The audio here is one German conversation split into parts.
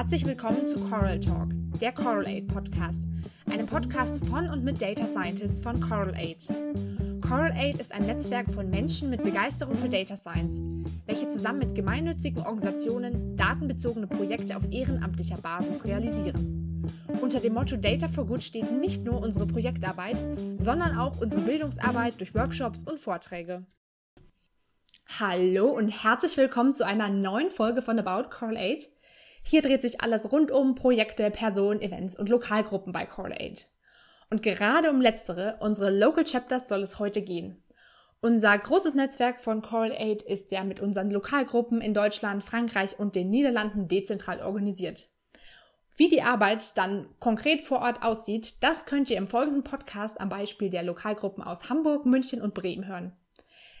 Herzlich willkommen zu Coral Talk, der Coral Aid Podcast, einem Podcast von und mit Data Scientists von Coral Aid. Coral Aid ist ein Netzwerk von Menschen mit Begeisterung für Data Science, welche zusammen mit gemeinnützigen Organisationen datenbezogene Projekte auf ehrenamtlicher Basis realisieren. Unter dem Motto Data for Good steht nicht nur unsere Projektarbeit, sondern auch unsere Bildungsarbeit durch Workshops und Vorträge. Hallo und herzlich willkommen zu einer neuen Folge von About Coral Aid. Hier dreht sich alles rund um Projekte, Personen, Events und Lokalgruppen bei Coral Aid. Und gerade um letztere, unsere Local Chapters, soll es heute gehen. Unser großes Netzwerk von Coral Aid ist ja mit unseren Lokalgruppen in Deutschland, Frankreich und den Niederlanden dezentral organisiert. Wie die Arbeit dann konkret vor Ort aussieht, das könnt ihr im folgenden Podcast am Beispiel der Lokalgruppen aus Hamburg, München und Bremen hören.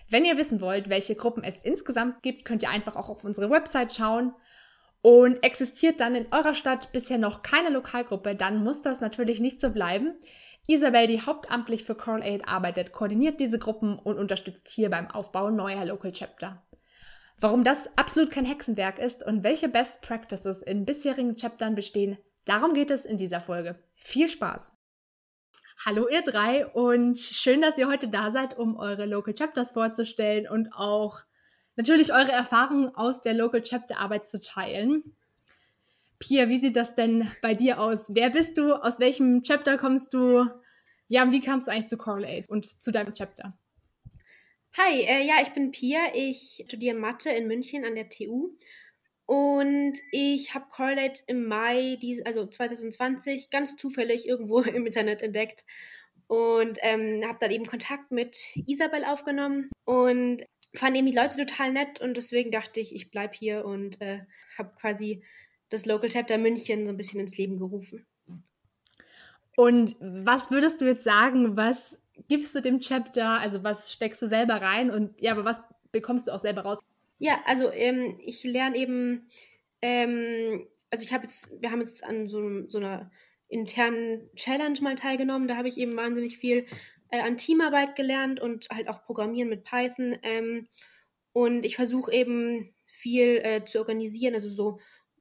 Wenn ihr wissen wollt, welche Gruppen es insgesamt gibt, könnt ihr einfach auch auf unsere Website schauen. Und existiert dann in eurer Stadt bisher noch keine Lokalgruppe, dann muss das natürlich nicht so bleiben. Isabel, die hauptamtlich für Coral Aid arbeitet, koordiniert diese Gruppen und unterstützt hier beim Aufbau neuer Local Chapter. Warum das absolut kein Hexenwerk ist und welche Best Practices in bisherigen Chaptern bestehen, darum geht es in dieser Folge. Viel Spaß! Hallo ihr drei und schön, dass ihr heute da seid, um eure Local Chapters vorzustellen und auch natürlich eure Erfahrungen aus der Local Chapter Arbeit zu teilen. Pia, wie sieht das denn bei dir aus? Wer bist du? Aus welchem Chapter kommst du? Ja, und wie kamst du eigentlich zu Coral Aid und zu deinem Chapter? Hi, äh, ja, ich bin Pia. Ich studiere Mathe in München an der TU und ich habe Correlate im Mai, also 2020, ganz zufällig irgendwo im Internet entdeckt und ähm, habe dann eben Kontakt mit Isabel aufgenommen und fand eben die Leute total nett und deswegen dachte ich, ich bleibe hier und äh, habe quasi das Local Chapter München so ein bisschen ins Leben gerufen. Und was würdest du jetzt sagen, was gibst du dem Chapter, also was steckst du selber rein und ja, aber was bekommst du auch selber raus? Ja, also ähm, ich lerne eben, ähm, also ich habe jetzt, wir haben jetzt an so, so einer internen Challenge mal teilgenommen, da habe ich eben wahnsinnig viel äh, an Teamarbeit gelernt und halt auch Programmieren mit Python. Ähm, und ich versuche eben viel äh, zu organisieren, also so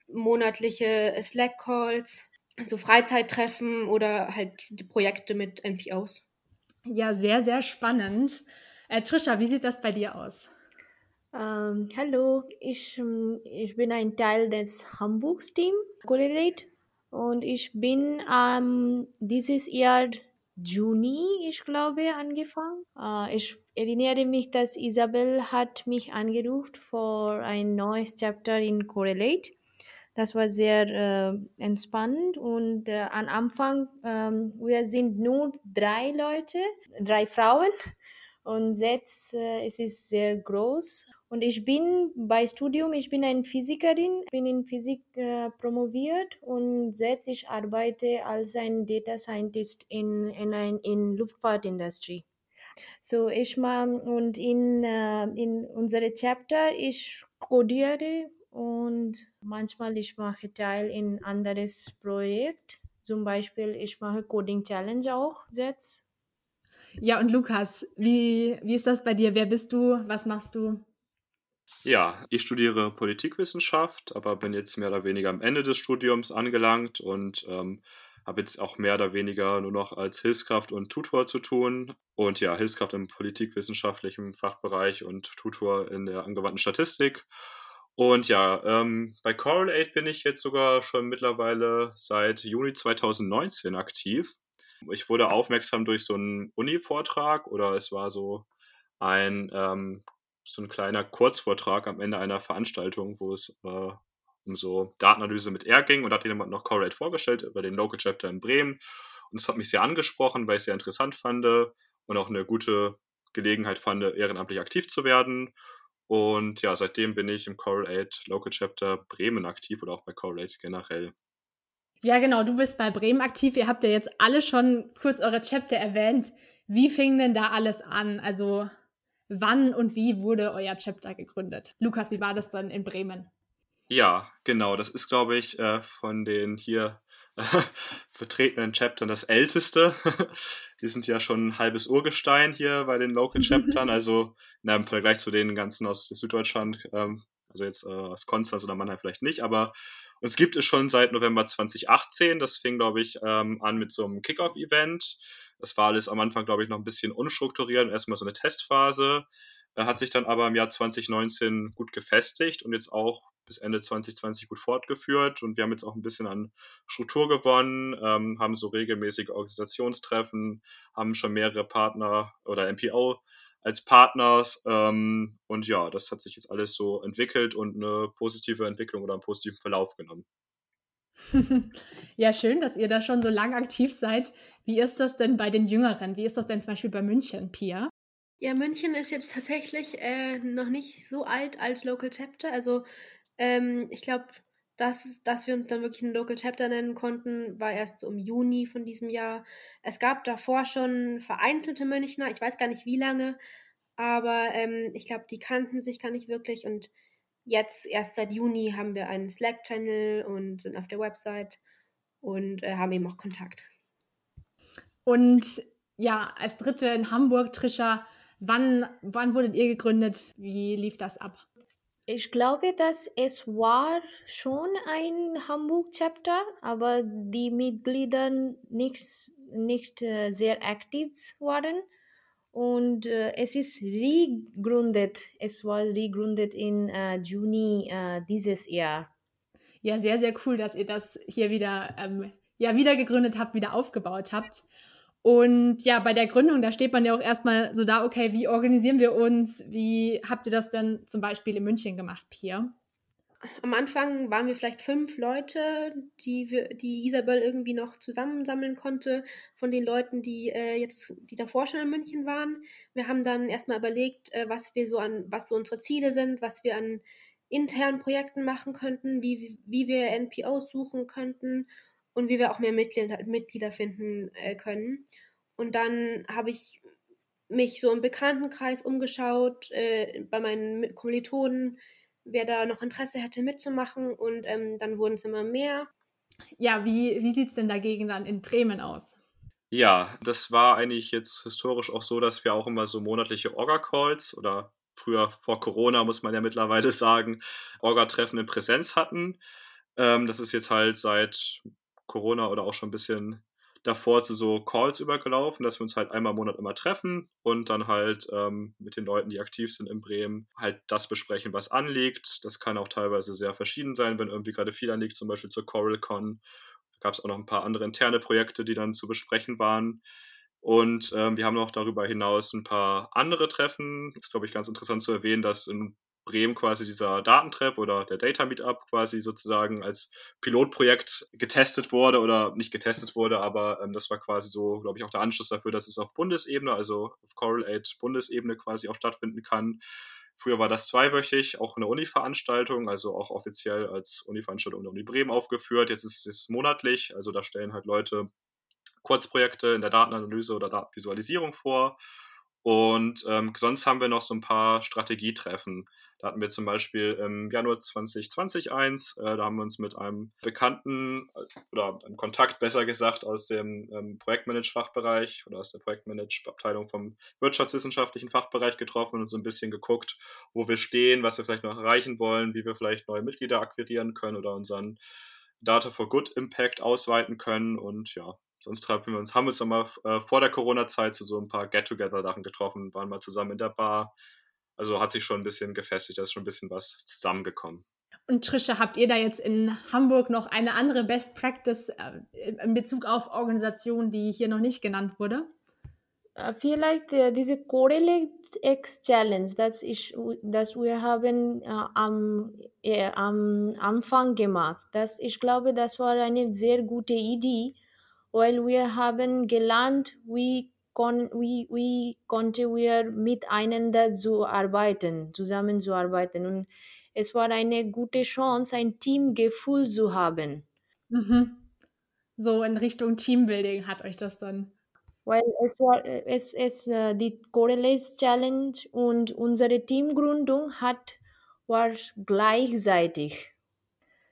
monatliche Slack-Calls, so Freizeittreffen oder halt die Projekte mit NPOs. Ja, sehr, sehr spannend. Äh, Trisha, wie sieht das bei dir aus? Ähm, hallo, ich, ähm, ich bin ein Teil des Hamburgs Team Correlate und ich bin ähm, dieses Jahr Juni, ich glaube, angefangen. Äh, ich erinnere mich, dass Isabel hat mich angerufen für ein neues Chapter in Correlate. Das war sehr äh, entspannend und äh, am Anfang, ähm, wir sind nur drei Leute, drei Frauen und jetzt äh, es ist es sehr groß und ich bin bei Studium, ich bin eine Physikerin, bin in Physik äh, promoviert und jetzt ich arbeite als ein Data Scientist in, in, ein, in Luftfahrtindustrie. So ich mal und in, äh, in unsere Chapter ich codiere und manchmal ich mache Teil in anderes Projekt. Zum Beispiel ich mache Coding Challenge auch jetzt. Ja, und Lukas, wie, wie ist das bei dir? Wer bist du? Was machst du? Ja, ich studiere Politikwissenschaft, aber bin jetzt mehr oder weniger am Ende des Studiums angelangt und ähm, habe jetzt auch mehr oder weniger nur noch als Hilfskraft und Tutor zu tun. Und ja, Hilfskraft im politikwissenschaftlichen Fachbereich und Tutor in der angewandten Statistik. Und ja, ähm, bei Coral Aid bin ich jetzt sogar schon mittlerweile seit Juni 2019 aktiv. Ich wurde aufmerksam durch so einen Uni-Vortrag oder es war so ein ähm, so ein kleiner Kurzvortrag am Ende einer Veranstaltung, wo es äh, um so Datenanalyse mit R ging und da hat jemand noch Corrate vorgestellt über den Local Chapter in Bremen. Und das hat mich sehr angesprochen, weil ich es sehr interessant fand und auch eine gute Gelegenheit fand, ehrenamtlich aktiv zu werden. Und ja, seitdem bin ich im Coral Aid Local Chapter Bremen aktiv oder auch bei Coral Aid generell. Ja, genau, du bist bei Bremen aktiv. Ihr habt ja jetzt alle schon kurz eure Chapter erwähnt. Wie fing denn da alles an? Also Wann und wie wurde euer Chapter gegründet? Lukas, wie war das dann in Bremen? Ja, genau. Das ist, glaube ich, äh, von den hier äh, vertretenen Chaptern das älteste. Die sind ja schon ein halbes Urgestein hier bei den Local Chaptern. Also na, im Vergleich zu den ganzen aus Süddeutschland ähm, Also jetzt äh, aus Konstanz oder Mannheim vielleicht nicht, aber uns gibt es schon seit November 2018. Das fing, glaube ich, ähm, an mit so einem Kickoff-Event. Das war alles am Anfang, glaube ich, noch ein bisschen unstrukturiert, erstmal so eine Testphase. Er hat sich dann aber im Jahr 2019 gut gefestigt und jetzt auch bis Ende 2020 gut fortgeführt. Und wir haben jetzt auch ein bisschen an Struktur gewonnen, ähm, haben so regelmäßige Organisationstreffen, haben schon mehrere Partner oder MPO als Partner. Ähm, und ja, das hat sich jetzt alles so entwickelt und eine positive Entwicklung oder einen positiven Verlauf genommen. ja, schön, dass ihr da schon so lang aktiv seid. Wie ist das denn bei den Jüngeren? Wie ist das denn zum Beispiel bei München, Pia? Ja, München ist jetzt tatsächlich äh, noch nicht so alt als Local Chapter. Also ähm, ich glaube, dass, dass wir uns dann wirklich ein Local Chapter nennen konnten, war erst so im Juni von diesem Jahr. Es gab davor schon vereinzelte Münchner, ich weiß gar nicht wie lange, aber ähm, ich glaube, die kannten sich gar nicht wirklich und jetzt erst seit Juni haben wir einen Slack-Channel und sind auf der Website und äh, haben eben auch Kontakt. Und ja, als Dritte in Hamburg, Trisha, Wann, wann wurdet ihr gegründet? Wie lief das ab? Ich glaube, dass es war schon ein Hamburg-Chapter, aber die Mitglieder nicht, nicht äh, sehr aktiv waren. Und äh, es ist regründet. Es war regründet im äh, Juni äh, dieses Jahr. Ja, sehr, sehr cool, dass ihr das hier wieder, ähm, ja, wieder gegründet habt, wieder aufgebaut habt. Und ja, bei der Gründung, da steht man ja auch erstmal so da, okay, wie organisieren wir uns? Wie habt ihr das denn zum Beispiel in München gemacht, Pia? Am Anfang waren wir vielleicht fünf Leute, die, wir, die Isabel irgendwie noch zusammensammeln konnte von den Leuten, die äh, jetzt, die davor schon in München waren. Wir haben dann erstmal überlegt, äh, was wir so an, was so unsere Ziele sind, was wir an internen Projekten machen könnten, wie, wie wir NPOs suchen könnten und wie wir auch mehr Mitglieder, Mitglieder finden äh, können. Und dann habe ich mich so im Bekanntenkreis umgeschaut, äh, bei meinen Kommilitonen, wer da noch Interesse hätte mitzumachen. Und ähm, dann wurden es immer mehr. Ja, wie, wie sieht es denn dagegen dann in Bremen aus? Ja, das war eigentlich jetzt historisch auch so, dass wir auch immer so monatliche Orga-Calls oder früher vor Corona, muss man ja mittlerweile sagen, Orga-Treffen in Präsenz hatten. Ähm, das ist jetzt halt seit Corona oder auch schon ein bisschen davor zu so Calls übergelaufen, dass wir uns halt einmal im Monat immer treffen und dann halt ähm, mit den Leuten, die aktiv sind in Bremen, halt das besprechen, was anliegt. Das kann auch teilweise sehr verschieden sein, wenn irgendwie gerade viel anliegt, zum Beispiel zur CoralCon. Da gab es auch noch ein paar andere interne Projekte, die dann zu besprechen waren. Und ähm, wir haben noch darüber hinaus ein paar andere Treffen. Das ist, glaube ich, ganz interessant zu erwähnen, dass in Bremen quasi dieser Datentrap oder der Data Meetup quasi sozusagen als Pilotprojekt getestet wurde oder nicht getestet wurde, aber ähm, das war quasi so, glaube ich, auch der Anschluss dafür, dass es auf Bundesebene, also auf Coral Aid Bundesebene quasi auch stattfinden kann. Früher war das zweiwöchig, auch eine Uni-Veranstaltung, also auch offiziell als Uni-Veranstaltung der Uni Bremen aufgeführt. Jetzt ist es monatlich, also da stellen halt Leute Kurzprojekte in der Datenanalyse oder Datenvisualisierung vor. Und ähm, sonst haben wir noch so ein paar Strategietreffen. Da hatten wir zum Beispiel im Januar 2020 eins. Äh, da haben wir uns mit einem Bekannten äh, oder einem Kontakt besser gesagt aus dem ähm, Projektmanage-Fachbereich oder aus der Projektmanage-Abteilung vom wirtschaftswissenschaftlichen Fachbereich getroffen und so ein bisschen geguckt, wo wir stehen, was wir vielleicht noch erreichen wollen, wie wir vielleicht neue Mitglieder akquirieren können oder unseren Data for Good Impact ausweiten können. Und ja, sonst treffen wir uns, haben wir uns nochmal äh, vor der Corona-Zeit zu so ein paar Get-Together-Sachen getroffen, waren mal zusammen in der Bar, also hat sich schon ein bisschen gefestigt, da ist schon ein bisschen was zusammengekommen. Und Trisha, habt ihr da jetzt in Hamburg noch eine andere Best Practice äh, in Bezug auf Organisationen, die hier noch nicht genannt wurde? Like the, diese Correlate X Challenge, das, ich, das wir haben äh, am, äh, am Anfang gemacht, das, ich glaube, das war eine sehr gute Idee, weil wir haben gelernt, wie kon wie, wie konnte wir miteinander zu arbeiten, zusammenzuarbeiten. Und es war eine gute Chance, ein Teamgefühl zu haben. Mhm. So in Richtung Teambuilding hat euch das dann. Weil es war es, es uh, die Correlates Challenge und unsere Teamgründung hat war gleichzeitig.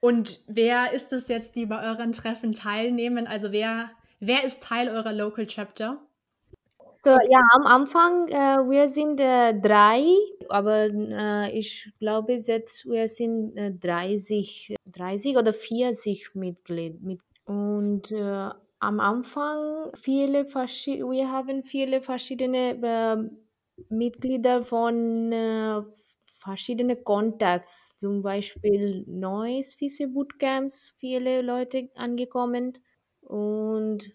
Und wer ist es jetzt, die bei euren Treffen teilnehmen? Also wer, wer ist Teil eurer Local Chapter? So, ja, am Anfang, äh, wir sind äh, drei, aber äh, ich glaube jetzt, wir sind 30, 30 oder 40 Mitglieder. Mit, und äh, am Anfang viele wir haben viele verschiedene äh, Mitglieder von äh, verschiedenen Contacts, zum Beispiel neues Fisse Bootcamps, viele Leute angekommen und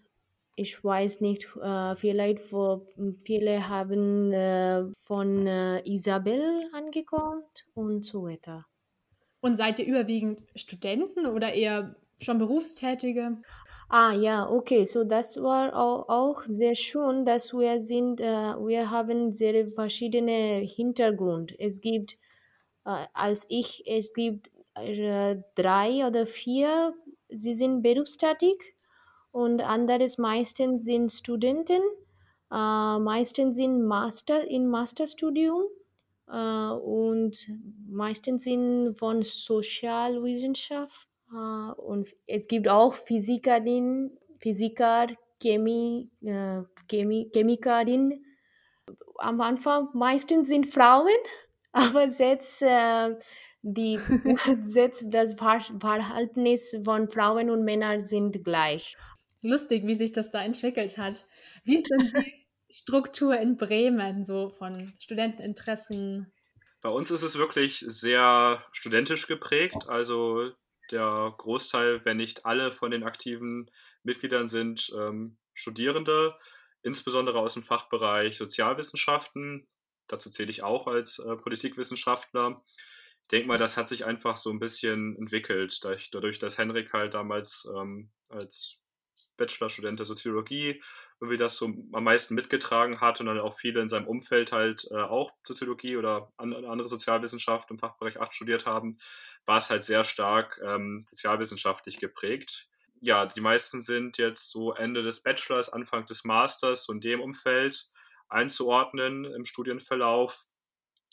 ich weiß nicht, äh, vielleicht vor, viele haben äh, von äh, Isabel angekommen und so weiter. Und seid ihr überwiegend Studenten oder eher schon Berufstätige? Ah ja, okay, so das war auch, auch sehr schön, dass wir sind, wir haben sehr verschiedene Hintergrund. Es gibt, als ich, es gibt drei oder vier, sie sind berufstätig und anderes meistens sind Studenten, äh, meistens sind Master in Masterstudium äh, und meistens sind von Sozialwissenschaft äh, und es gibt auch Physikerinnen, Physiker, Chemie, äh, Chemie, Chemikerin. Am Anfang meistens sind Frauen, aber jetzt äh, die das Verhältnis von Frauen und Männern sind gleich lustig, wie sich das da entwickelt hat. Wie ist denn die Struktur in Bremen so von Studenteninteressen? Bei uns ist es wirklich sehr studentisch geprägt. Also der Großteil, wenn nicht alle von den aktiven Mitgliedern sind ähm, Studierende, insbesondere aus dem Fachbereich Sozialwissenschaften. Dazu zähle ich auch als äh, Politikwissenschaftler. Ich denke mal, das hat sich einfach so ein bisschen entwickelt, dadurch, dass Henrik halt damals ähm, als Bachelorstudent der Soziologie, irgendwie das so am meisten mitgetragen hat und dann auch viele in seinem Umfeld halt äh, auch Soziologie oder an, andere Sozialwissenschaft im Fachbereich 8 studiert haben, war es halt sehr stark ähm, sozialwissenschaftlich geprägt. Ja, die meisten sind jetzt so Ende des Bachelors, Anfang des Masters, so in dem Umfeld einzuordnen im Studienverlauf.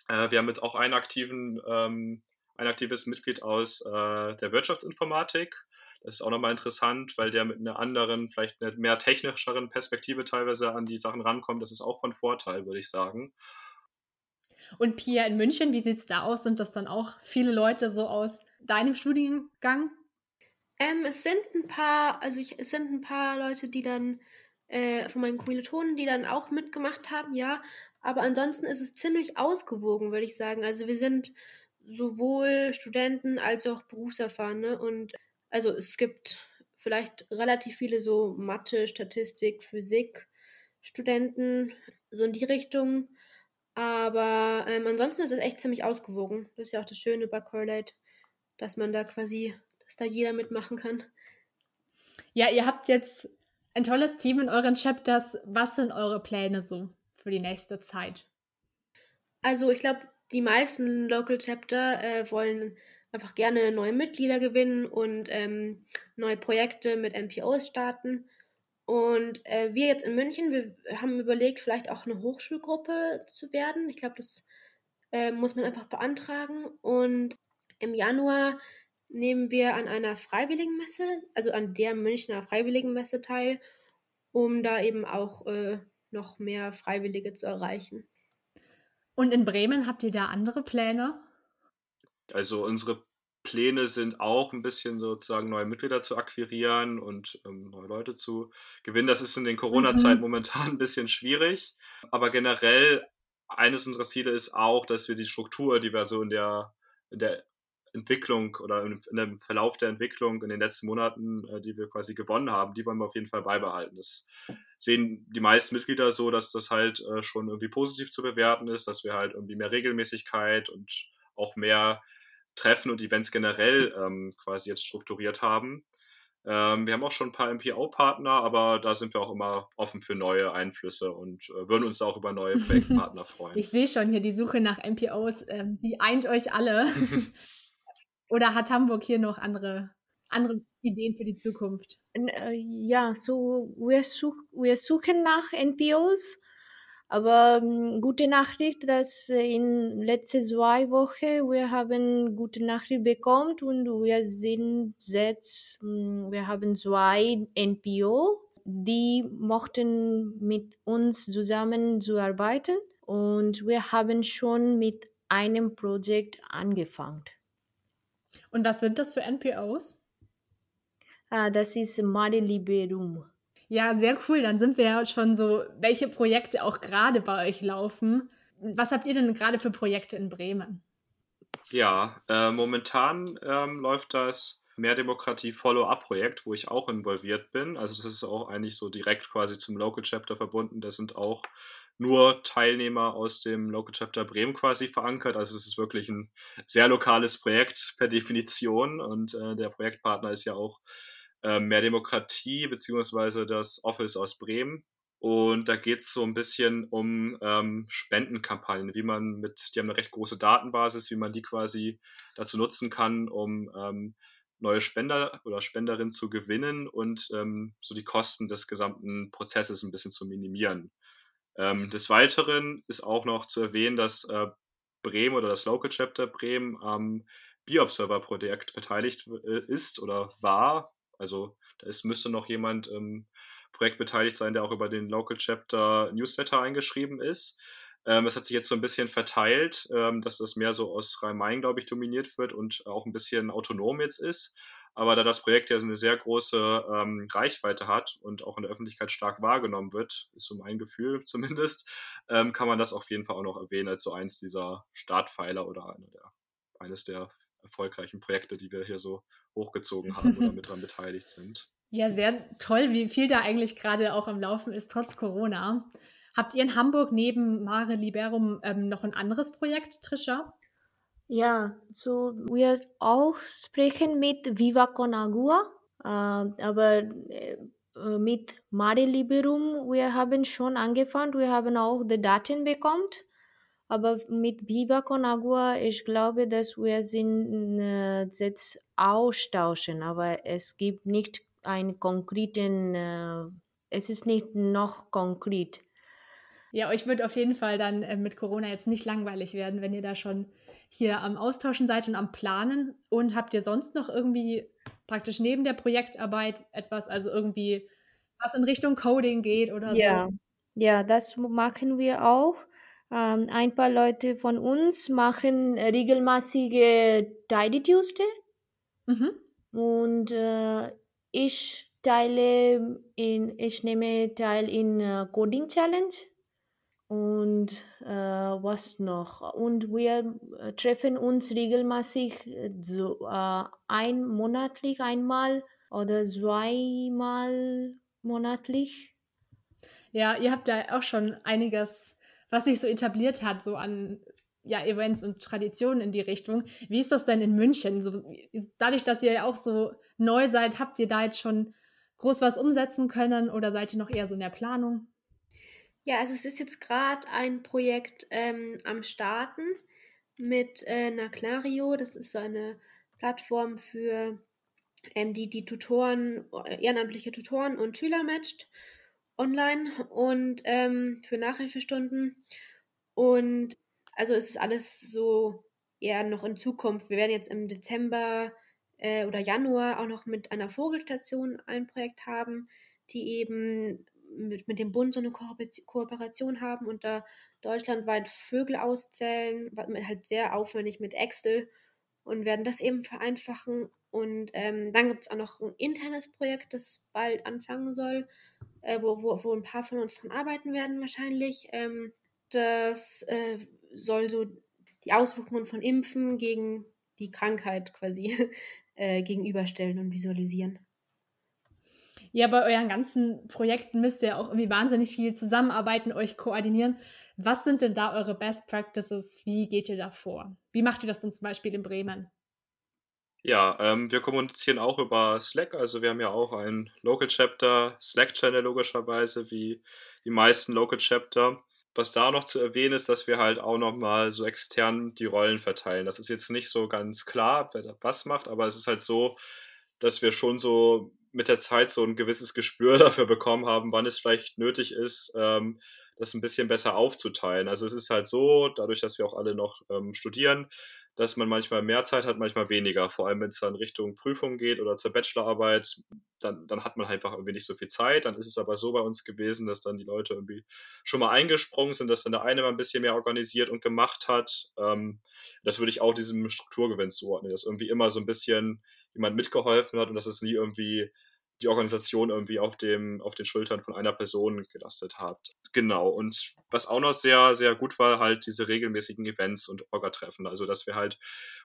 Äh, wir haben jetzt auch einen aktiven, ähm, ein aktives Mitglied aus äh, der Wirtschaftsinformatik das ist auch nochmal interessant, weil der mit einer anderen, vielleicht einer mehr technischeren Perspektive teilweise an die Sachen rankommt. Das ist auch von Vorteil, würde ich sagen. Und Pia in München, wie sieht es da aus? Sind das dann auch viele Leute so aus deinem Studiengang? Ähm, es sind ein paar, also ich, es sind ein paar Leute, die dann äh, von meinen Kommilitonen, die dann auch mitgemacht haben, ja. Aber ansonsten ist es ziemlich ausgewogen, würde ich sagen. Also wir sind sowohl Studenten als auch Berufserfahrene und also es gibt vielleicht relativ viele so Mathe, Statistik, Physik Studenten, so in die Richtung. Aber ähm, ansonsten ist es echt ziemlich ausgewogen. Das ist ja auch das Schöne bei Correlate, dass man da quasi, dass da jeder mitmachen kann. Ja, ihr habt jetzt ein tolles Team in euren Chapters. Was sind eure Pläne so für die nächste Zeit? Also ich glaube, die meisten Local Chapter äh, wollen einfach gerne neue Mitglieder gewinnen und ähm, neue Projekte mit NPOs starten. Und äh, wir jetzt in München, wir haben überlegt, vielleicht auch eine Hochschulgruppe zu werden. Ich glaube, das äh, muss man einfach beantragen. Und im Januar nehmen wir an einer Freiwilligenmesse, also an der Münchner Freiwilligenmesse teil, um da eben auch äh, noch mehr Freiwillige zu erreichen. Und in Bremen habt ihr da andere Pläne? Also unsere Pläne sind auch ein bisschen sozusagen neue Mitglieder zu akquirieren und ähm, neue Leute zu gewinnen. Das ist in den Corona-Zeiten mhm. momentan ein bisschen schwierig. Aber generell, eines unserer Ziele ist auch, dass wir die Struktur, die wir so in der, in der Entwicklung oder in, dem Verlauf der Entwicklung in den letzten Monaten, äh, die wir quasi gewonnen haben, die wollen wir auf jeden Fall beibehalten. Das sehen die meisten Mitglieder so, dass das halt äh, schon irgendwie positiv zu bewerten ist, dass wir halt irgendwie mehr Regelmäßigkeit und auch mehr Treffen und Events generell ähm, quasi jetzt strukturiert haben. Ähm, wir haben auch schon ein paar MPO-Partner, aber da sind wir auch immer offen für neue Einflüsse und äh, würden uns auch über neue Projektpartner freuen. Ich sehe schon hier die Suche nach MPOs, ähm, die eint euch alle. Oder hat Hamburg hier noch andere, andere Ideen für die Zukunft? Äh, ja, so wir, such, wir suchen nach NPOs Aber ähm, gute Nachricht, dass in letzten zwei Wochen wir haben gute Nachricht bekommen und wir sind jetzt, hm, wir haben zwei NPO, die mochten mit uns zusammen zu arbeiten und wir haben schon mit einem Projekt angefangen. Und was sind das für NPOs? Ah, das ist Mare Liberum. Ja, sehr cool. Dann sind wir ja schon so, welche Projekte auch gerade bei euch laufen. Was habt ihr denn gerade für Projekte in Bremen? Ja, äh, momentan ähm, läuft das Mehr Demokratie Follow-up-Projekt, wo ich auch involviert bin. Also das ist auch eigentlich so direkt quasi zum Local Chapter verbunden. Das sind auch nur Teilnehmer aus dem Local Chapter Bremen quasi verankert. Also es ist wirklich ein sehr lokales Projekt per Definition und äh, der Projektpartner ist ja auch äh, Mehr Demokratie beziehungsweise das Office aus Bremen. Und da geht es so ein bisschen um ähm, Spendenkampagnen, wie man mit, die haben eine recht große Datenbasis, wie man die quasi dazu nutzen kann, um ähm, neue Spender oder Spenderinnen zu gewinnen und ähm, so die Kosten des gesamten Prozesses ein bisschen zu minimieren. Ähm, des Weiteren ist auch noch zu erwähnen, dass äh, Bremen oder das Local Chapter Bremen am Bioobserver-Projekt beteiligt äh, ist oder war. Also da ist, müsste noch jemand im Projekt beteiligt sein, der auch über den Local Chapter Newsletter eingeschrieben ist. Ähm, es hat sich jetzt so ein bisschen verteilt, ähm, dass das mehr so aus Rhein-Main, glaube ich, dominiert wird und auch ein bisschen autonom jetzt ist. Aber da das Projekt ja so eine sehr große ähm, Reichweite hat und auch in der Öffentlichkeit stark wahrgenommen wird, ist so mein Gefühl zumindest, ähm, kann man das auf jeden Fall auch noch erwähnen als so eins dieser Startpfeiler oder eine der, eines der erfolgreichen Projekte, die wir hier so hochgezogen haben oder mit dran beteiligt sind. Ja, sehr toll, wie viel da eigentlich gerade auch am Laufen ist, trotz Corona. Habt ihr in Hamburg neben Mare Liberum ähm, noch ein anderes Projekt, Trisha? Ja, so wir auch sprechen mit Viva Con Agua, äh, aber äh, mit Mare Liberum, wir haben schon angefangen, wir haben auch die Daten bekommen, aber mit Viva Con Agua, ich glaube, dass wir sind äh, jetzt austauschen, aber es gibt nicht einen konkreten, äh, es ist nicht noch konkret. Ja, euch wird auf jeden Fall dann äh, mit Corona jetzt nicht langweilig werden, wenn ihr da schon hier am Austauschen seid und am Planen. Und habt ihr sonst noch irgendwie praktisch neben der Projektarbeit etwas, also irgendwie was in Richtung Coding geht oder ja. so? Ja, das machen wir auch. Ähm, ein paar Leute von uns machen regelmäßige Tidy Tuesday. Mhm. Und äh, ich teile in, ich nehme teil in uh, Coding Challenge und äh, was noch? Und wir äh, treffen uns regelmäßig äh, so äh, ein monatlich einmal oder zweimal monatlich. Ja, ihr habt da auch schon einiges, was sich so etabliert hat, so an ja, Events und Traditionen in die Richtung. Wie ist das denn in München? So, dadurch, dass ihr ja auch so neu seid, habt ihr da jetzt schon groß was umsetzen können oder seid ihr noch eher so in der Planung? Ja, also es ist jetzt gerade ein Projekt ähm, am Starten mit äh, Naclario. Das ist so eine Plattform für ähm, die die Tutoren, ehrenamtliche Tutoren und Schüler matcht online und ähm, für Nachhilfestunden. Und also es ist alles so eher noch in Zukunft. Wir werden jetzt im Dezember äh, oder Januar auch noch mit einer Vogelstation ein Projekt haben, die eben mit, mit dem Bund so eine Kooperation haben und da deutschlandweit Vögel auszählen, halt sehr aufwendig mit Excel und werden das eben vereinfachen. Und ähm, dann gibt es auch noch ein internes Projekt, das bald anfangen soll, äh, wo, wo, wo ein paar von uns dran arbeiten werden wahrscheinlich. Ähm, das äh, soll so die Auswirkungen von Impfen gegen die Krankheit quasi äh, gegenüberstellen und visualisieren. Ja, bei euren ganzen Projekten müsst ihr auch irgendwie wahnsinnig viel zusammenarbeiten, euch koordinieren. Was sind denn da eure Best Practices? Wie geht ihr da vor? Wie macht ihr das denn zum Beispiel in Bremen? Ja, ähm, wir kommunizieren auch über Slack. Also wir haben ja auch einen Local Chapter Slack-Channel logischerweise, wie die meisten Local Chapter. Was da noch zu erwähnen ist, dass wir halt auch nochmal so extern die Rollen verteilen. Das ist jetzt nicht so ganz klar, wer was macht, aber es ist halt so, dass wir schon so mit der Zeit so ein gewisses Gespür dafür bekommen haben, wann es vielleicht nötig ist, ähm, das ein bisschen besser aufzuteilen. Also es ist halt so, dadurch, dass wir auch alle noch ähm, studieren, dass man manchmal mehr Zeit hat, manchmal weniger. Vor allem, wenn es dann Richtung Prüfung geht oder zur Bachelorarbeit, dann, dann hat man einfach irgendwie nicht so viel Zeit. Dann ist es aber so bei uns gewesen, dass dann die Leute irgendwie schon mal eingesprungen sind, dass dann der eine mal ein bisschen mehr organisiert und gemacht hat. Ähm, das würde ich auch diesem Strukturgewinn zuordnen, dass irgendwie immer so ein bisschen jemand mitgeholfen hat und dass es nie irgendwie die Organisation irgendwie auf, dem, auf den Schultern von einer Person gelastet hat. Genau. Und was auch noch sehr, sehr gut war, halt diese regelmäßigen Events und Orga-Treffen. Also, dass wir halt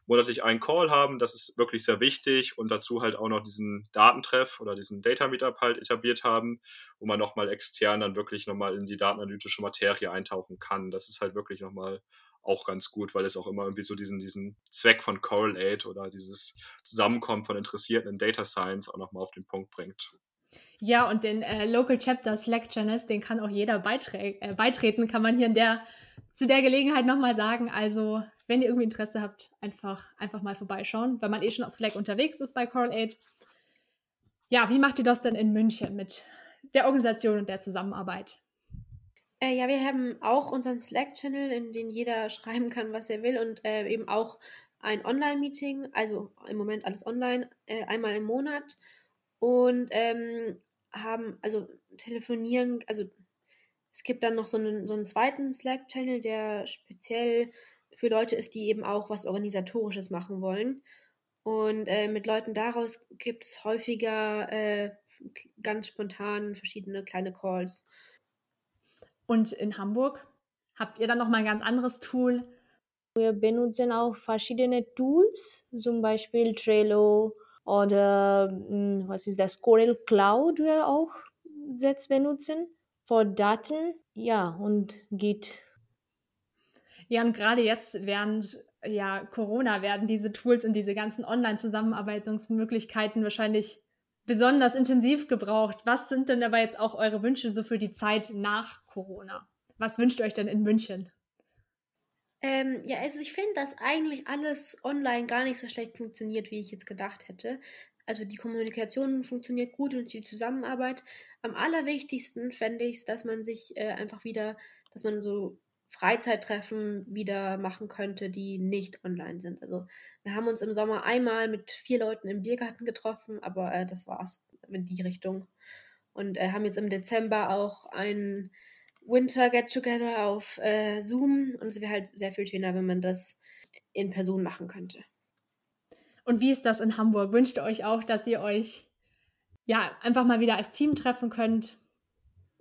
monatlich einen Call haben, das ist wirklich sehr wichtig und dazu halt auch noch diesen Datentreff oder diesen Data Meetup halt etabliert haben, wo man nochmal extern dann wirklich nochmal in die datenanalytische Materie eintauchen kann. Das ist halt wirklich nochmal auch ganz gut, weil es auch immer irgendwie so diesen, diesen Zweck von Correlate oder dieses Zusammenkommen von Interessierten in Data Science auch nochmal auf den Punkt bringt. Ja, und den äh, Local Chapter Slack Channels, den kann auch jeder äh, beitreten, kann man hier in der, zu der Gelegenheit nochmal sagen. Also, wenn ihr irgendwie Interesse habt, einfach, einfach mal vorbeischauen, weil man eh schon auf Slack unterwegs ist bei Correlate. Ja, wie macht ihr das denn in München mit der Organisation und der Zusammenarbeit? Äh, ja, wir haben auch unseren Slack-Channel, in den jeder schreiben kann, was er will und äh, eben auch ein Online-Meeting, also im Moment alles online, äh, einmal im Monat und ähm, haben, also telefonieren, also es gibt dann noch so einen, so einen zweiten Slack-Channel, der speziell für Leute ist, die eben auch was Organisatorisches machen wollen. Und äh, mit Leuten daraus gibt es häufiger äh, ganz spontan verschiedene kleine Calls. Und in Hamburg habt ihr dann noch mal ein ganz anderes Tool? Wir benutzen auch verschiedene Tools, zum Beispiel Trello oder hm, was ist das, Corel Cloud wir auch jetzt benutzen für Daten, ja, und Git. Ja, und gerade jetzt während ja, Corona werden diese Tools und diese ganzen Online-Zusammenarbeitungsmöglichkeiten wahrscheinlich besonders intensiv gebraucht. Was sind denn aber jetzt auch eure Wünsche so für die Zeit nach Corona? Was wünscht ihr euch denn in München? Ähm, ja, also ich finde, dass eigentlich alles online gar nicht so schlecht funktioniert, wie ich jetzt gedacht hätte. Also die Kommunikation funktioniert gut und die Zusammenarbeit. Am allerwichtigsten fände ich es, dass man sich äh, einfach wieder, dass man so Freizeittreffen wieder machen könnte, die nicht online sind. Also wir haben uns im Sommer einmal mit vier Leuten im Biergarten getroffen, aber äh, das war's in die Richtung. Und äh, haben jetzt im Dezember auch ein Winter Get Together auf äh, Zoom und es wäre halt sehr viel schöner, wenn man das in Person machen könnte. Und wie ist das in Hamburg? Wünscht ihr euch auch, dass ihr euch ja einfach mal wieder als Team treffen könnt?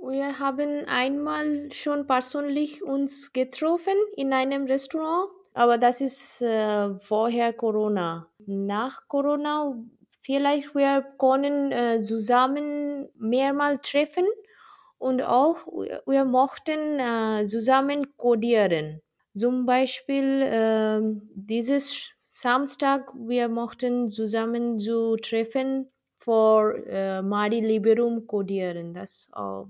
Wir haben einmal schon persönlich uns getroffen in einem Restaurant, aber das ist äh, vorher Corona. Nach Corona vielleicht wir können äh, zusammen mehrmals treffen und auch wir mochten äh, zusammen codieren. Zum Beispiel äh, dieses Samstag wir mochten zusammen zu treffen für äh, Mari Liberum codieren. Das auch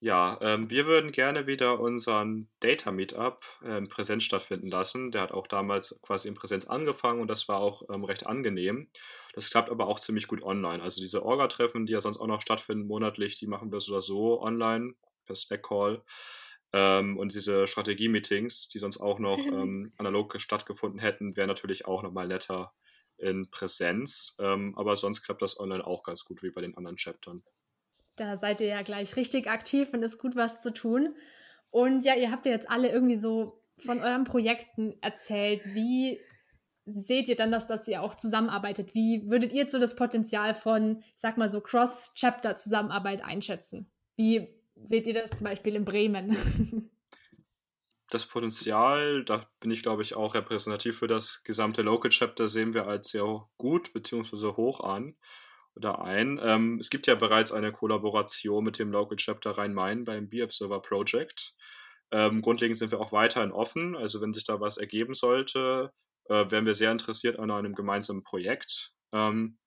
ja, ähm, wir würden gerne wieder unseren Data Meetup äh, in Präsenz stattfinden lassen. Der hat auch damals quasi in Präsenz angefangen und das war auch ähm, recht angenehm. Das klappt aber auch ziemlich gut online. Also diese Orga-Treffen, die ja sonst auch noch stattfinden monatlich, die machen wir so oder so online per Slack-Call. Ähm, und diese Strategie-Meetings, die sonst auch noch ähm, analog stattgefunden hätten, wären natürlich auch nochmal netter in Präsenz. Ähm, aber sonst klappt das online auch ganz gut wie bei den anderen Chaptern. Da seid ihr ja gleich richtig aktiv und ist gut was zu tun. Und ja, ihr habt ja jetzt alle irgendwie so von euren Projekten erzählt. Wie seht ihr dann, dass das ihr auch zusammenarbeitet? Wie würdet ihr so das Potenzial von, ich sag mal so, Cross-Chapter-Zusammenarbeit einschätzen? Wie seht ihr das zum Beispiel in Bremen? Das Potenzial, da bin ich glaube ich auch repräsentativ für das gesamte Local Chapter, sehen wir als sehr gut bzw. hoch an oder ein. Ähm, es gibt ja bereits eine Kollaboration mit dem Local Chapter Rhein-Main beim B-Observer Project. Ähm, grundlegend sind wir auch weiterhin offen. Also wenn sich da was ergeben sollte, äh, wären wir sehr interessiert an einem gemeinsamen Projekt. Ähm,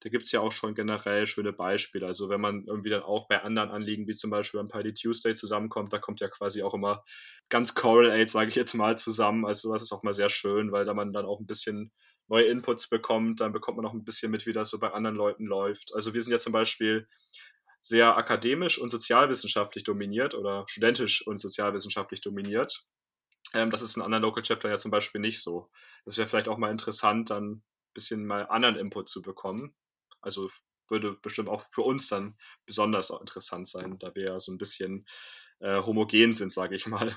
da gibt es ja auch schon generell schöne Beispiele. Also wenn man irgendwie dann auch bei anderen Anliegen, wie zum Beispiel beim Pilot Tuesday zusammenkommt, da kommt ja quasi auch immer ganz Correlate, sage ich jetzt mal, zusammen. Also das ist auch mal sehr schön, weil da man dann auch ein bisschen neue Inputs bekommt, dann bekommt man auch ein bisschen mit, wie das so bei anderen Leuten läuft. Also wir sind ja zum Beispiel sehr akademisch und sozialwissenschaftlich dominiert oder studentisch und sozialwissenschaftlich dominiert. Ähm, das ist in anderen Local Chaptern ja zum Beispiel nicht so. Das wäre vielleicht auch mal interessant, dann ein bisschen mal anderen Input zu bekommen. Also würde bestimmt auch für uns dann besonders interessant sein, da wir ja so ein bisschen äh, homogen sind, sage ich mal.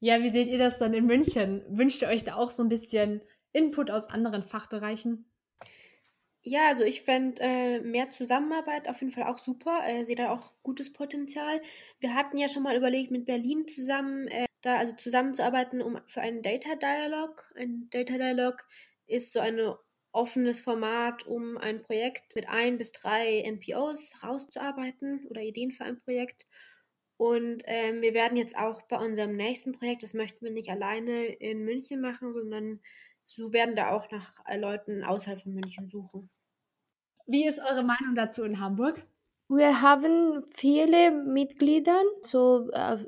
Ja, wie seht ihr das dann in München? Wünscht ihr euch da auch so ein bisschen Input aus anderen Fachbereichen? Ja, also ich fände äh, mehr Zusammenarbeit auf jeden Fall auch super. Äh, sehe da auch gutes Potenzial. Wir hatten ja schon mal überlegt, mit Berlin zusammen, äh, da also zusammenzuarbeiten, um für einen Data Dialog. Ein Data Dialog ist so ein offenes Format, um ein Projekt mit ein bis drei NPOs rauszuarbeiten oder Ideen für ein Projekt. Und ähm, wir werden jetzt auch bei unserem nächsten Projekt, das möchten wir nicht alleine in München machen, sondern so werden da auch nach äh, Leuten außerhalb von München suchen. Wie ist eure Meinung dazu in Hamburg? Wir haben viele Mitglieder, so äh,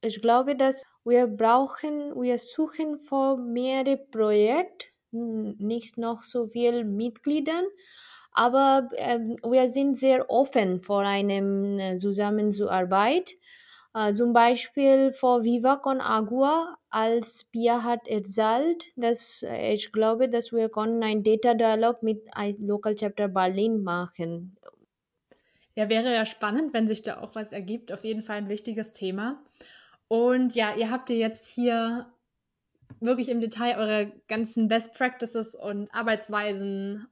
ich glaube, dass wir brauchen, wir suchen für mehrere Projekte, nicht noch so viele Mitglieder, aber äh, wir sind sehr offen vor einem äh, Zusammenarbeit. Äh, zum Beispiel vor Viva con Agua, als Pia hat erzählt, dass äh, ich glaube, dass wir können ein Data Dialog mit einem Local Chapter Berlin machen. Ja, wäre ja spannend, wenn sich da auch was ergibt. Auf jeden Fall ein wichtiges Thema. Und ja, ihr habt ihr jetzt hier wirklich im Detail eure ganzen Best Practices und Arbeitsweisen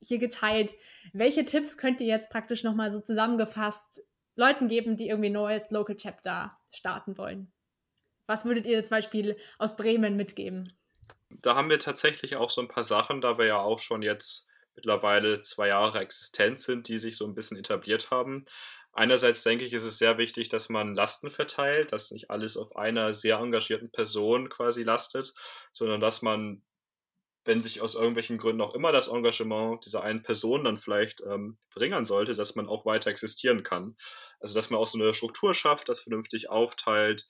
hier geteilt. Welche Tipps könnt ihr jetzt praktisch nochmal so zusammengefasst Leuten geben, die irgendwie neues Local Chapter starten wollen? Was würdet ihr zum Beispiel aus Bremen mitgeben? Da haben wir tatsächlich auch so ein paar Sachen, da wir ja auch schon jetzt mittlerweile zwei Jahre existent sind, die sich so ein bisschen etabliert haben. Einerseits denke ich, ist es sehr wichtig, dass man Lasten verteilt, dass nicht alles auf einer sehr engagierten Person quasi lastet, sondern dass man wenn sich aus irgendwelchen Gründen auch immer das Engagement dieser einen Person dann vielleicht ähm, verringern sollte, dass man auch weiter existieren kann. Also dass man auch so eine Struktur schafft, das vernünftig aufteilt,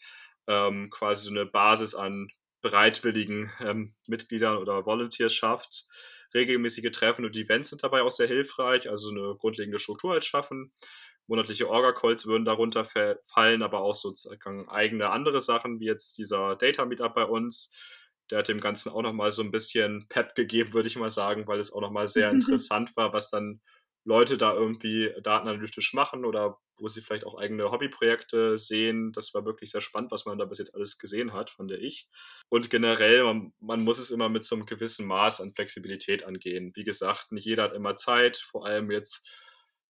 ähm, quasi so eine Basis an bereitwilligen ähm, Mitgliedern oder Volunteers schafft. Regelmäßige Treffen und Events sind dabei auch sehr hilfreich, also eine grundlegende Struktur halt schaffen. Monatliche Orga-Calls würden darunter fallen, aber auch sozusagen eigene andere Sachen, wie jetzt dieser Data-Meetup bei uns, der hat dem Ganzen auch nochmal so ein bisschen Pep gegeben, würde ich mal sagen, weil es auch nochmal sehr interessant war, was dann Leute da irgendwie datenanalytisch machen oder wo sie vielleicht auch eigene Hobbyprojekte sehen. Das war wirklich sehr spannend, was man da bis jetzt alles gesehen hat, fand ich. Und generell, man, man, muss es immer mit so einem gewissen Maß an Flexibilität angehen. Wie gesagt, nicht jeder hat immer Zeit, vor allem jetzt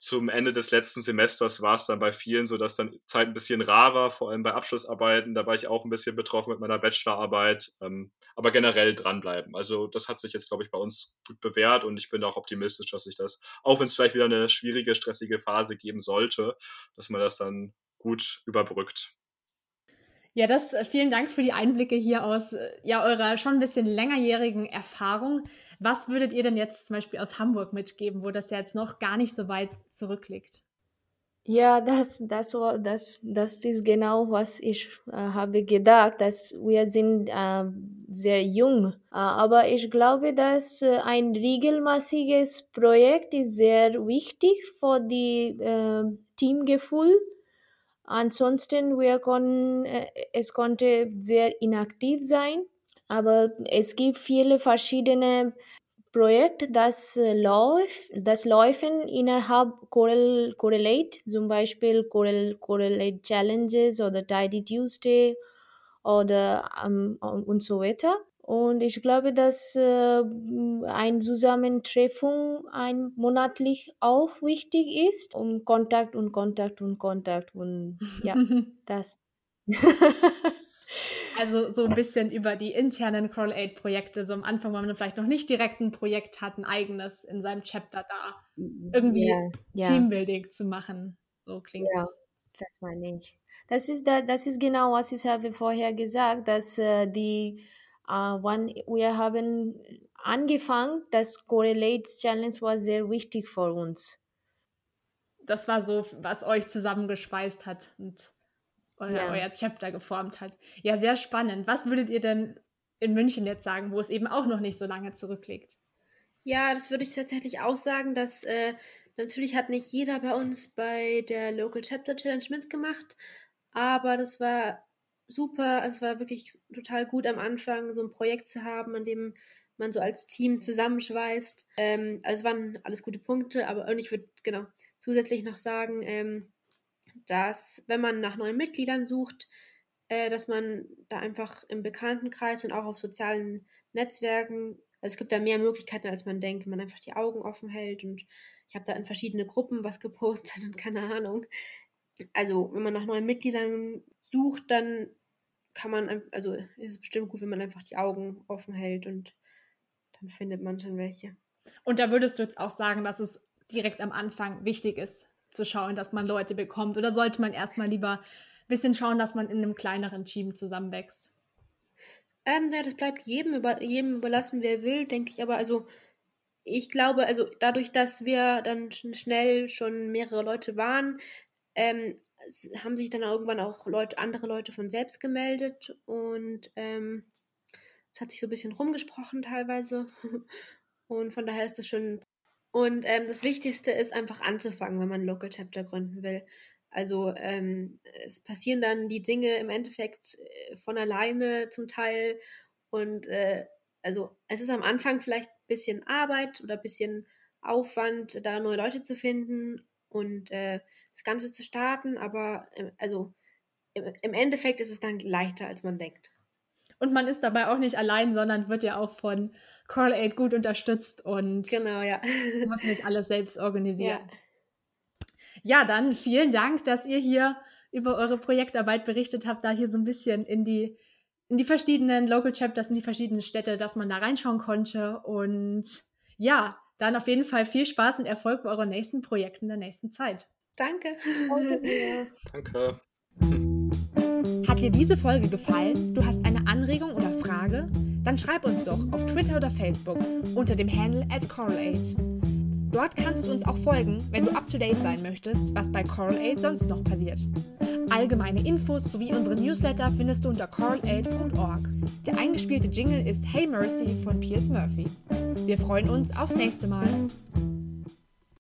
zum Ende des letzten Semesters war es dann bei vielen so, dass dann Zeit ein bisschen rar war, vor allem bei Abschlussarbeiten. Da war ich auch ein bisschen betroffen mit meiner Bachelorarbeit. Ähm, aber generell dranbleiben. Also das hat sich jetzt, glaube ich, bei uns gut bewährt und ich bin auch optimistisch, dass sich das, auch wenn es vielleicht wieder eine schwierige, stressige Phase geben sollte, dass man das dann gut überbrückt. Ja, das äh, vielen Dank für die Einblicke hier aus äh, ja, eurer schon ein bisschen längerjährigen Erfahrung. Was würdet ihr denn jetzt zum Beispiel aus Hamburg mitgeben, wo das ja jetzt noch gar nicht so weit zurückliegt? Ja, das, das, das, das ist genau, was ich äh, habe gedacht, dass wir sind äh, sehr jung. Äh, aber ich glaube, dass äh, ein regelmäßiges Projekt ist sehr wichtig für die Teamgefühl Ansonsten, wir konnten, äh, es konnte sehr inaktiv sein, aber es gibt viele verschiedene Projekte, das äh, läuft, das laufen innerhalb Corel, Correlate, zum Beispiel Corel, Correlate Challenges oder Tidy Tuesday oder um, und so weiter. Und ich glaube, dass äh, ein Zusammentreffen ein monatlich auch wichtig ist, um Kontakt und Kontakt und Kontakt und ja, das. also so ein bisschen über die internen Crawl Aid Projekte, so am Anfang, wenn man vielleicht noch nicht direkt ein Projekt hat, ein eigenes in seinem Chapter da, irgendwie ja, ja. Teambuilding zu machen. So klingt ja, das. Das meine ich. Das ist, da, das ist genau, was ich habe vorher gesagt, dass äh, die Uh, wann wir haben angefangen, das Correlates Challenge war sehr wichtig für uns. Das war so, was euch zusammengeschweißt hat und euer, ja. euer Chapter geformt hat. Ja, sehr spannend. Was würdet ihr denn in München jetzt sagen, wo es eben auch noch nicht so lange zurückliegt? Ja, das würde ich tatsächlich auch sagen, dass äh, Natürlich hat nicht jeder bei uns bei der Local Chapter Challenge mitgemacht, aber das war super. Es war wirklich total gut am Anfang, so ein Projekt zu haben, an dem man so als Team zusammenschweißt. Ähm, also es waren alles gute Punkte, aber ich würde genau zusätzlich noch sagen, ähm, dass wenn man nach neuen Mitgliedern sucht, äh, dass man da einfach im Bekanntenkreis und auch auf sozialen Netzwerken, also es gibt da mehr Möglichkeiten, als man denkt, wenn man einfach die Augen offen hält und ich habe da in verschiedene Gruppen was gepostet und keine Ahnung. Also, wenn man nach neuen Mitgliedern sucht, dann kann man, also ist es bestimmt gut, wenn man einfach die Augen offen hält und dann findet man schon welche. Und da würdest du jetzt auch sagen, dass es direkt am Anfang wichtig ist, zu schauen, dass man Leute bekommt? Oder sollte man erstmal lieber ein bisschen schauen, dass man in einem kleineren Team zusammenwächst? Ähm, ja, das bleibt jedem, über, jedem überlassen, wer will, denke ich. Aber also, ich glaube, also dadurch, dass wir dann schnell schon mehrere Leute waren, ähm, haben sich dann irgendwann auch Leute, andere Leute von selbst gemeldet und ähm, es hat sich so ein bisschen rumgesprochen teilweise. Und von daher ist das schon. Und ähm, das Wichtigste ist einfach anzufangen, wenn man ein Local Chapter gründen will. Also ähm, es passieren dann die Dinge im Endeffekt äh, von alleine zum Teil. Und äh, also es ist am Anfang vielleicht ein bisschen Arbeit oder ein bisschen Aufwand, da neue Leute zu finden und äh, das Ganze zu starten. Aber äh, also im, Endeffekt ist es dann leichter, als man denkt. Und man ist dabei auch nicht allein, sondern wird ja auch von Coral Aid gut unterstützt und genau, ja. muss nicht alles selbst organisieren. Ja. ja, dann vielen Dank, dass ihr hier über eure Projektarbeit berichtet habt, da hier so ein bisschen in die in die verschiedenen Local Chapters, in die verschiedenen Städte, dass man da reinschauen konnte. Und ja, dann auf jeden Fall viel Spaß und Erfolg bei euren nächsten Projekten in der nächsten Zeit. Danke. Danke. Hat dir diese Folge gefallen? Du hast eine Anregung oder Frage? Dann schreib uns doch auf Twitter oder Facebook unter dem Handle at CoralAid. Dort kannst du uns auch folgen, wenn du up-to-date sein möchtest, was bei CoralAid sonst noch passiert. Allgemeine Infos sowie unsere Newsletter findest du unter coralaid.org. Der eingespielte Jingle ist Hey Mercy von Piers Murphy. Wir freuen uns aufs nächste Mal.